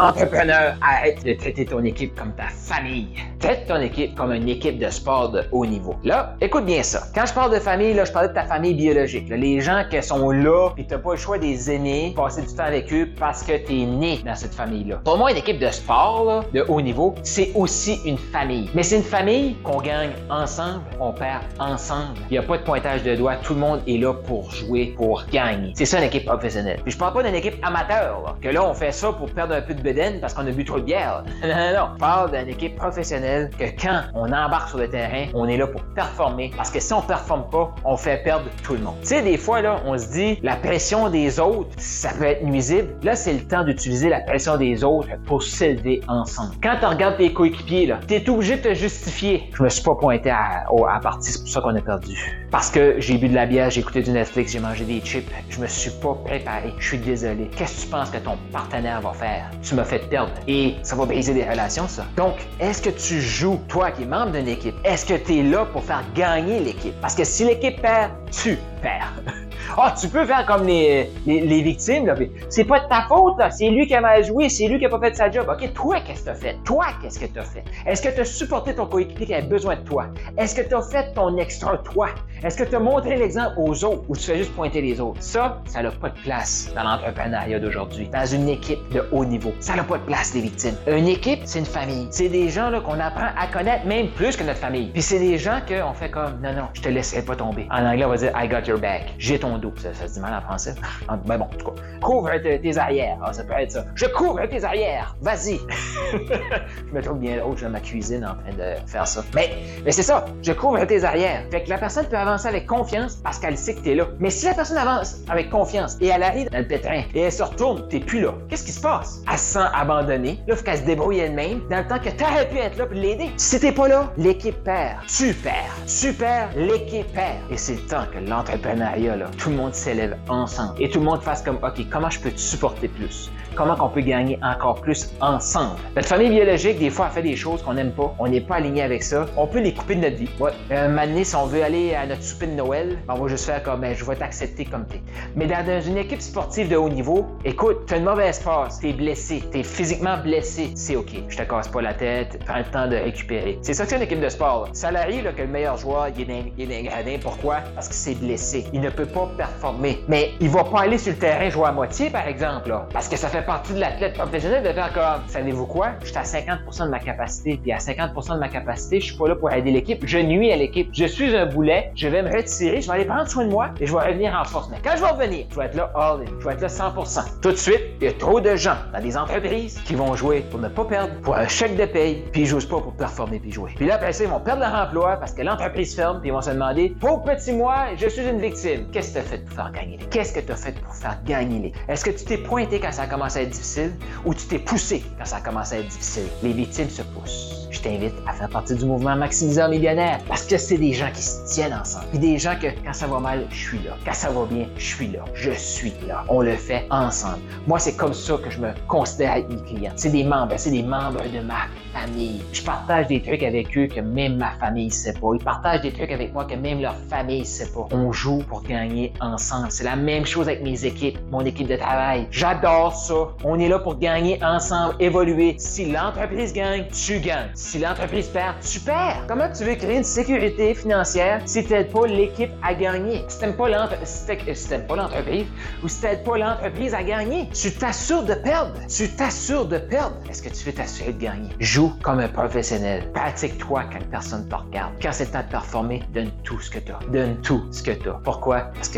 Entrepreneur, arrête de traiter ton équipe comme ta famille. Traite ton équipe comme une équipe de sport de haut niveau. Là, écoute bien ça. Quand je parle de famille, là, je parle de ta famille biologique. Les gens qui sont là, puis t'as pas le choix des aimer, passer du temps avec eux parce que t'es né dans cette famille-là. Pour moi, une équipe de sport de haut niveau, c'est aussi une famille. Mais c'est une famille qu'on gagne ensemble, on perd ensemble. Il n'y a pas de pointage de doigts. Tout le monde est là pour jouer, pour gagner. C'est ça une équipe professionnelle. Puis je parle pas d'une équipe amateur, là, que là, on fait ça pour perdre un peu de parce qu'on a bu trop de bière. non, non, non. Je parle d'une équipe professionnelle que quand on embarque sur le terrain, on est là pour performer. Parce que si on performe pas, on fait perdre tout le monde. Tu sais, des fois, là, on se dit, la pression des autres, ça peut être nuisible. Là, c'est le temps d'utiliser la pression des autres pour s'élever ensemble. Quand tu regardes tes coéquipiers, là, t'es obligé de te justifier. Je me suis pas pointé à, à partie, c'est pour ça qu'on a perdu. Parce que j'ai bu de la bière, j'ai écouté du Netflix, j'ai mangé des chips. Je me suis pas préparé. Je suis désolé. Qu'est-ce que tu penses que ton partenaire va faire? Tu me fait perdre. Et ça va briser des relations, ça. Donc, est-ce que tu joues, toi qui es membre d'une équipe, est-ce que tu es là pour faire gagner l'équipe? Parce que si l'équipe perd, tu perds. Ah, tu peux faire comme les, les, victimes, là. C'est pas de ta faute, là. C'est lui qui a mal joué, c'est lui qui a pas fait sa job. OK, toi, qu'est-ce que t'as fait? Toi, qu'est-ce que t'as fait? Est-ce que t'as supporté ton coéquipier qui avait besoin de toi? Est-ce que t'as fait ton extra toi? Est-ce que t'as montré l'exemple aux autres ou tu fais juste pointer les autres? Ça, ça n'a pas de place dans l'entrepreneuriat d'aujourd'hui. Dans une équipe de haut niveau. Ça n'a pas de place, les victimes. Une équipe, c'est une famille. C'est des gens, là, qu'on apprend à connaître même plus que notre famille. Puis c'est des gens qu'on fait comme, non, non, je te laisserai pas tomber. En anglais, on va dire, I got your back. J'ai ton Ça, se dit mal en français. Mais ben bon, en tout cas, couvre tes arrières. Ah, ça peut être ça. Je couvre tes arrières. Vas-y. je me trouve bien haut dans ma cuisine en train de faire ça. Mais, c'est ça. Je couvre tes arrières. Fait que la personne peut avancer avec confiance parce qu'elle sait que t'es là. Mais si la personne avance avec confiance et elle arrive dans le pétrin et elle se retourne, t'es plus là. Qu'est-ce qui se passe? Elle se sent abandonnée. Là, faut qu'elle se débrouille elle-même dans le temps que t'aurais pu être là pour l'aider. Si t'es pas là, l'équipe perd. Tu perds. Tu perds, l'équipe perd. Et c'est le temps que l'entrepreneuriat, là, le monde s'élève ensemble et tout le monde fasse comme, OK, comment je peux te supporter plus? Comment qu'on peut gagner encore plus ensemble? Notre famille biologique, des fois, a fait des choses qu'on n'aime pas. On n'est pas aligné avec ça. On peut les couper de notre vie. Ouais. Un moment si on veut aller à notre souper de Noël, ben, on va juste faire comme, ben, je vais t'accepter comme t'es. Mais dans une équipe sportive de haut niveau, écoute, tu as une mauvaise phase, t'es blessé, t'es physiquement blessé, c'est OK. Je te casse pas la tête, prends le temps de récupérer. C'est ça que c'est une équipe de sport. Ça arrive que le meilleur joueur, il est, gradin. Pourquoi? Parce qu'il s'est blessé. Il ne peut pas performer. Mais il va pas aller sur le terrain jouer à moitié, par exemple, parce que ça fait partie de l'athlète professionnel de faire comme, savez-vous quoi? Je suis à 50% de ma capacité, puis à 50% de ma capacité, je suis pas là pour aider l'équipe, je nuis à l'équipe. Je suis un boulet, je vais me retirer, je vais aller prendre soin de moi et je vais revenir en force. Mais quand je vais revenir, je vais être là all in, je vais être là 100%. Tout de suite, il y a trop de gens dans des entreprises qui vont jouer pour ne pas perdre, pour un chèque de paye, puis ils jouent pas pour performer puis jouer. Puis là, après ça, ils vont perdre leur emploi parce que l'entreprise ferme, puis ils vont se demander, pauvre petit moi, je suis une victime. Qu'est-ce que tu fait pour faire gagner Qu'est-ce que tu as fait pour faire gagner les? Est-ce que tu t'es pointé quand ça a commencé à être difficile ou tu t'es poussé quand ça a commencé à être difficile? Les victimes se poussent je t'invite à faire partie du mouvement Maximiseur Millionnaire parce que c'est des gens qui se tiennent ensemble. Puis des gens que quand ça va mal, je suis là. Quand ça va bien, je suis là. Je suis là. On le fait ensemble. Moi, c'est comme ça que je me considère être mes clients. C'est des membres, c'est des membres de ma famille. Je partage des trucs avec eux que même ma famille sait pas. Ils partagent des trucs avec moi que même leur famille sait pas. On joue pour gagner ensemble. C'est la même chose avec mes équipes, mon équipe de travail. J'adore ça. On est là pour gagner ensemble, évoluer. Si l'entreprise gagne, tu gagnes. Si l'entreprise perd, tu perds. Comment tu veux créer une sécurité financière si tu n'aides pas l'équipe à gagner? Si tu n'aimes pas l'entreprise ou si tu n'aides pas l'entreprise à gagner, tu t'assures de perdre. Tu t'assures de perdre. Est-ce que tu veux t'assurer de gagner? Joue comme un professionnel. Pratique-toi quand personne ne te regarde. Quand c'est le temps de performer, donne tout ce que tu as. Donne tout ce que tu as. Pourquoi? Parce que